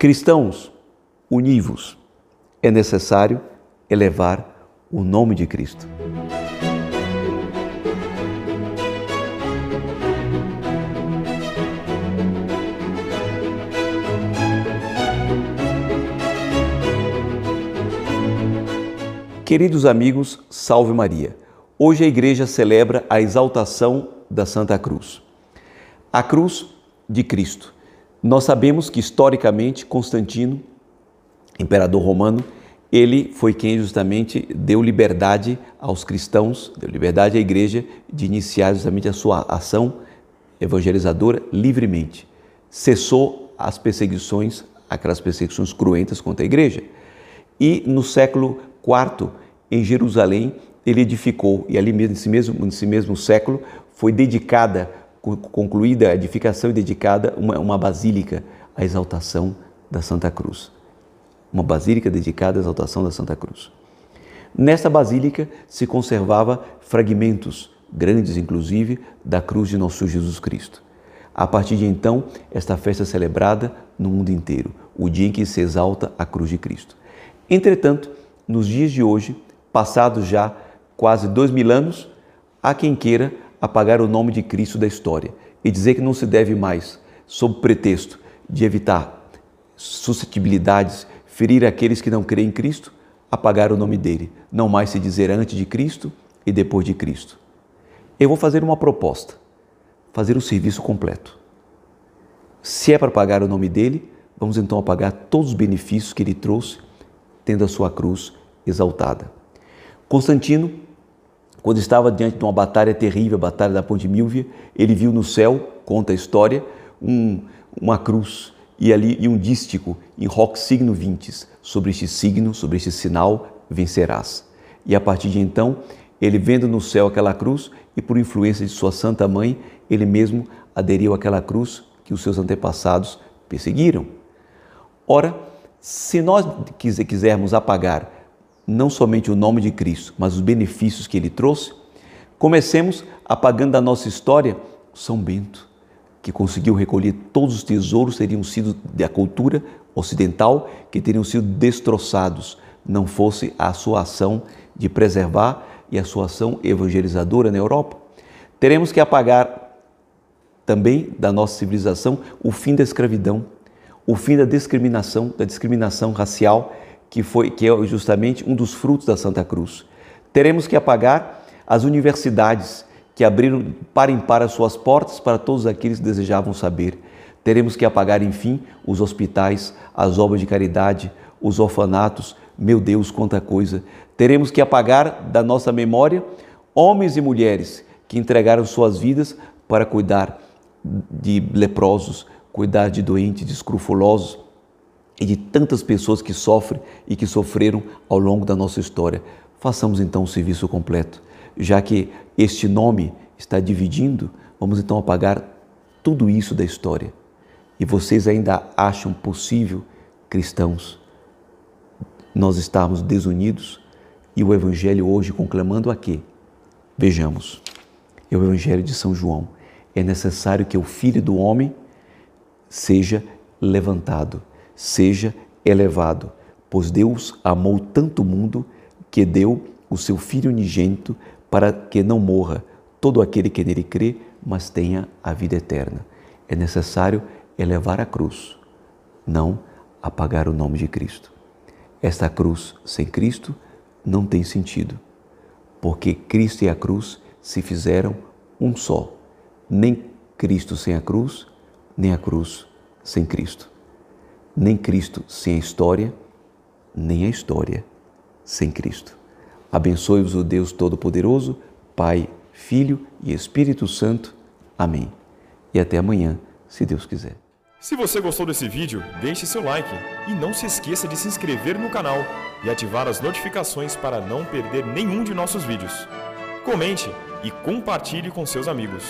Cristãos, univos. É necessário elevar o nome de Cristo. Queridos amigos, salve Maria. Hoje a igreja celebra a exaltação da Santa Cruz. A cruz de Cristo. Nós sabemos que historicamente Constantino, imperador romano, ele foi quem justamente deu liberdade aos cristãos, deu liberdade à igreja de iniciar justamente a sua ação evangelizadora livremente. Cessou as perseguições, aquelas perseguições cruentas contra a igreja. E no século IV, em Jerusalém, ele edificou, e ali mesmo, nesse mesmo, nesse mesmo século, foi dedicada, concluída a edificação e dedicada uma, uma basílica à exaltação da Santa Cruz. Uma basílica dedicada à exaltação da Santa Cruz. Nesta basílica se conservava fragmentos, grandes inclusive, da cruz de nosso Jesus Cristo. A partir de então, esta festa é celebrada no mundo inteiro, o dia em que se exalta a cruz de Cristo. Entretanto, nos dias de hoje, passados já quase dois mil anos, há quem queira apagar o nome de Cristo da história e dizer que não se deve mais, sob pretexto de evitar suscetibilidades, ferir aqueles que não creem em Cristo, apagar o nome dele, não mais se dizer antes de Cristo e depois de Cristo. Eu vou fazer uma proposta, fazer o serviço completo. Se é para apagar o nome dele, vamos então apagar todos os benefícios que ele trouxe, tendo a sua cruz exaltada. Constantino, quando estava diante de uma batalha terrível, a Batalha da Ponte Milvia, ele viu no céu, conta a história, um, uma cruz e ali e um dístico em roc signo vintes, sobre este signo, sobre este sinal vencerás. E a partir de então, ele vendo no céu aquela cruz e por influência de sua santa mãe, ele mesmo aderiu àquela cruz que os seus antepassados perseguiram. Ora, se nós quisermos apagar não somente o nome de Cristo, mas os benefícios que ele trouxe, comecemos apagando da nossa história São Bento, que conseguiu recolher todos os tesouros que teriam sido da cultura ocidental, que teriam sido destroçados, não fosse a sua ação de preservar e a sua ação evangelizadora na Europa. Teremos que apagar também da nossa civilização o fim da escravidão o fim da discriminação, da discriminação racial, que foi que é justamente um dos frutos da Santa Cruz. Teremos que apagar as universidades que abriram para impar as suas portas para todos aqueles que desejavam saber. Teremos que apagar, enfim, os hospitais, as obras de caridade, os orfanatos. Meu Deus, quanta coisa! Teremos que apagar da nossa memória homens e mulheres que entregaram suas vidas para cuidar de leprosos, cuidar de doentes, de escrufulosos e de tantas pessoas que sofrem e que sofreram ao longo da nossa história. Façamos então o serviço completo. Já que este nome está dividindo, vamos então apagar tudo isso da história. E vocês ainda acham possível, cristãos, nós estarmos desunidos e o Evangelho hoje conclamando a quê? Vejamos, é o Evangelho de São João. É necessário que o Filho do Homem seja levantado, seja elevado, pois Deus amou tanto o mundo que deu o seu Filho unigênito para que não morra todo aquele que nele crê, mas tenha a vida eterna. É necessário elevar a cruz, não apagar o nome de Cristo. Esta cruz sem Cristo não tem sentido, porque Cristo e a cruz se fizeram um só. Nem Cristo sem a cruz, nem a cruz sem Cristo. Nem Cristo sem a história, nem a história sem Cristo. Abençoe-vos o Deus Todo-Poderoso, Pai, Filho e Espírito Santo. Amém. E até amanhã, se Deus quiser. Se você gostou desse vídeo, deixe seu like e não se esqueça de se inscrever no canal e ativar as notificações para não perder nenhum de nossos vídeos. Comente e compartilhe com seus amigos.